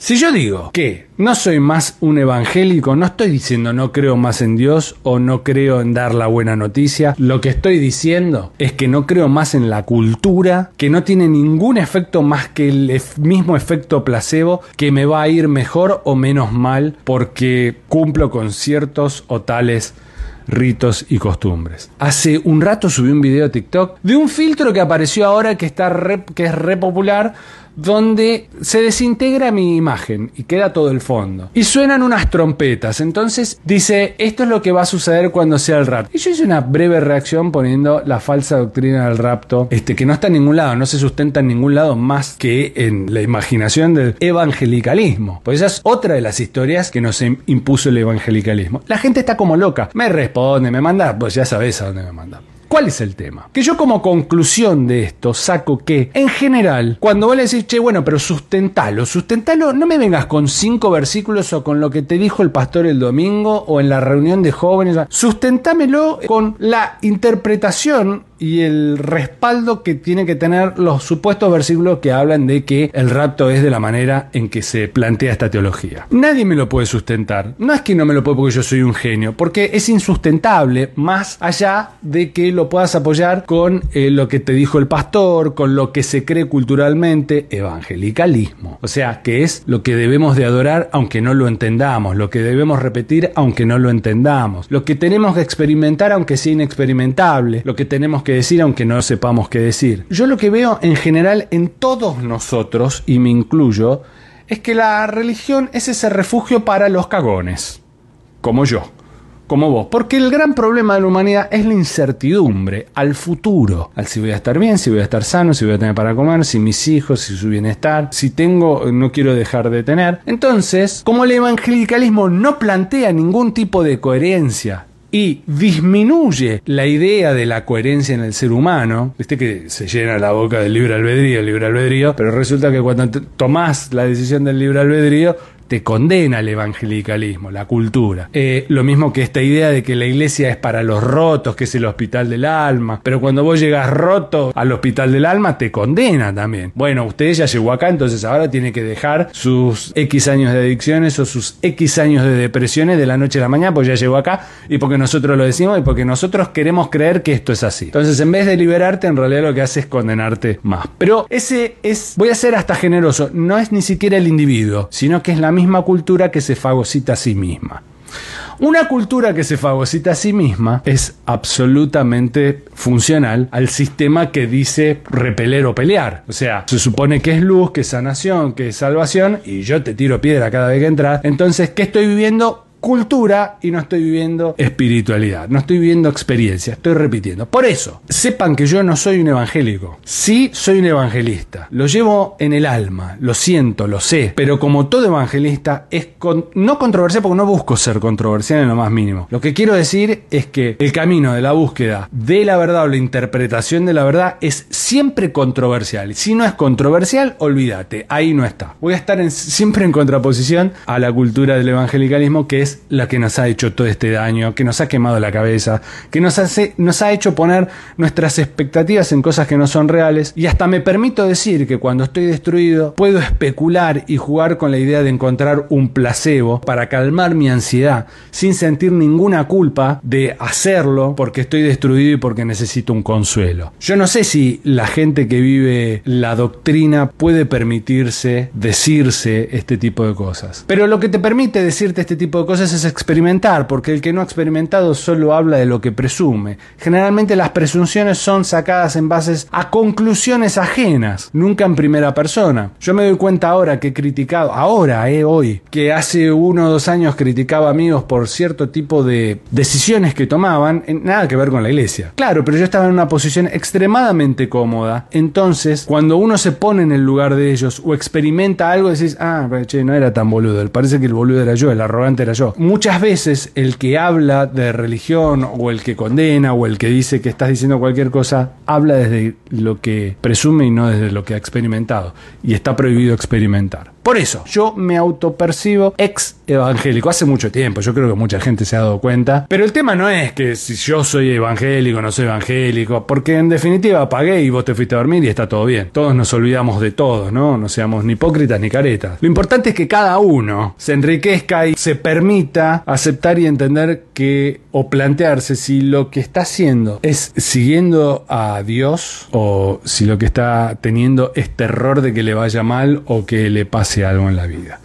Si yo digo que no soy más un evangélico, no estoy diciendo no creo más en Dios o no creo en dar la buena noticia. Lo que estoy diciendo es que no creo más en la cultura, que no tiene ningún efecto más que el mismo efecto placebo, que me va a ir mejor o menos mal porque cumplo con ciertos o tales ritos y costumbres. Hace un rato subí un video a TikTok de un filtro que apareció ahora que, está que es re popular donde se desintegra mi imagen y queda todo el fondo. Y suenan unas trompetas. Entonces dice, esto es lo que va a suceder cuando sea el rap. Y yo hice una breve reacción poniendo la falsa doctrina del rapto, este, que no está en ningún lado, no se sustenta en ningún lado más que en la imaginación del evangelicalismo. Pues esa es otra de las historias que nos impuso el evangelicalismo. La gente está como loca. Me responde, me manda, pues ya sabes a dónde me manda. ¿Cuál es el tema? Que yo como conclusión de esto saco que, en general, cuando vos le decís, che, bueno, pero sustentalo, sustentalo, no me vengas con cinco versículos o con lo que te dijo el pastor el domingo o en la reunión de jóvenes, sustentámelo con la interpretación y el respaldo que tiene que tener los supuestos versículos que hablan de que el rapto es de la manera en que se plantea esta teología. Nadie me lo puede sustentar. No es que no me lo puedo porque yo soy un genio, porque es insustentable más allá de que lo puedas apoyar con eh, lo que te dijo el pastor, con lo que se cree culturalmente, evangelicalismo. O sea, que es lo que debemos de adorar aunque no lo entendamos, lo que debemos repetir aunque no lo entendamos, lo que tenemos que experimentar aunque sea inexperimentable, lo que tenemos que decir aunque no sepamos qué decir. Yo lo que veo en general en todos nosotros, y me incluyo, es que la religión es ese refugio para los cagones, como yo como vos. Porque el gran problema de la humanidad es la incertidumbre al futuro. Al si voy a estar bien, si voy a estar sano, si voy a tener para comer, si mis hijos, si su bienestar, si tengo, no quiero dejar de tener. Entonces, como el evangelicalismo no plantea ningún tipo de coherencia y disminuye la idea de la coherencia en el ser humano, viste que se llena la boca del libre albedrío, el libre albedrío, pero resulta que cuando tomás la decisión del libre albedrío, te condena el evangelicalismo, la cultura. Eh, lo mismo que esta idea de que la iglesia es para los rotos, que es el hospital del alma. Pero cuando vos llegas roto al hospital del alma, te condena también. Bueno, usted ya llegó acá, entonces ahora tiene que dejar sus X años de adicciones o sus X años de depresiones de la noche a la mañana, pues ya llegó acá y porque nosotros lo decimos y porque nosotros queremos creer que esto es así. Entonces, en vez de liberarte, en realidad lo que hace es condenarte más. Pero ese es, voy a ser hasta generoso, no es ni siquiera el individuo, sino que es la misma cultura que se fagocita a sí misma. Una cultura que se fagocita a sí misma es absolutamente funcional al sistema que dice repeler o pelear. O sea, se supone que es luz, que es sanación, que es salvación, y yo te tiro piedra cada vez que entras. Entonces, ¿qué estoy viviendo? Cultura y no estoy viviendo espiritualidad, no estoy viviendo experiencia, estoy repitiendo. Por eso, sepan que yo no soy un evangélico, sí soy un evangelista, lo llevo en el alma, lo siento, lo sé, pero como todo evangelista es no controversial porque no busco ser controversial en lo más mínimo. Lo que quiero decir es que el camino de la búsqueda de la verdad o la interpretación de la verdad es siempre controversial. Si no es controversial, olvídate, ahí no está. Voy a estar siempre en contraposición a la cultura del evangelicalismo que es la que nos ha hecho todo este daño, que nos ha quemado la cabeza, que nos, hace, nos ha hecho poner nuestras expectativas en cosas que no son reales. Y hasta me permito decir que cuando estoy destruido puedo especular y jugar con la idea de encontrar un placebo para calmar mi ansiedad sin sentir ninguna culpa de hacerlo porque estoy destruido y porque necesito un consuelo. Yo no sé si la gente que vive la doctrina puede permitirse decirse este tipo de cosas. Pero lo que te permite decirte este tipo de cosas es experimentar, porque el que no ha experimentado solo habla de lo que presume. Generalmente las presunciones son sacadas en bases a conclusiones ajenas, nunca en primera persona. Yo me doy cuenta ahora que he criticado, ahora, eh, hoy, que hace uno o dos años criticaba amigos por cierto tipo de decisiones que tomaban, nada que ver con la iglesia. Claro, pero yo estaba en una posición extremadamente cómoda. Entonces, cuando uno se pone en el lugar de ellos o experimenta algo, decís, ah, che, no era tan boludo. Parece que el boludo era yo, el arrogante era yo. Muchas veces el que habla de religión o el que condena o el que dice que estás diciendo cualquier cosa, habla desde lo que presume y no desde lo que ha experimentado. Y está prohibido experimentar. Por eso, yo me autopercibo ex evangélico. Hace mucho tiempo, yo creo que mucha gente se ha dado cuenta. Pero el tema no es que si yo soy evangélico no soy evangélico, porque en definitiva pagué y vos te fuiste a dormir y está todo bien. Todos nos olvidamos de todo, ¿no? No seamos ni hipócritas ni caretas. Lo importante es que cada uno se enriquezca y se permita aceptar y entender que o plantearse si lo que está haciendo es siguiendo a Dios o si lo que está teniendo es terror de que le vaya mal o que le pase algo en la vida.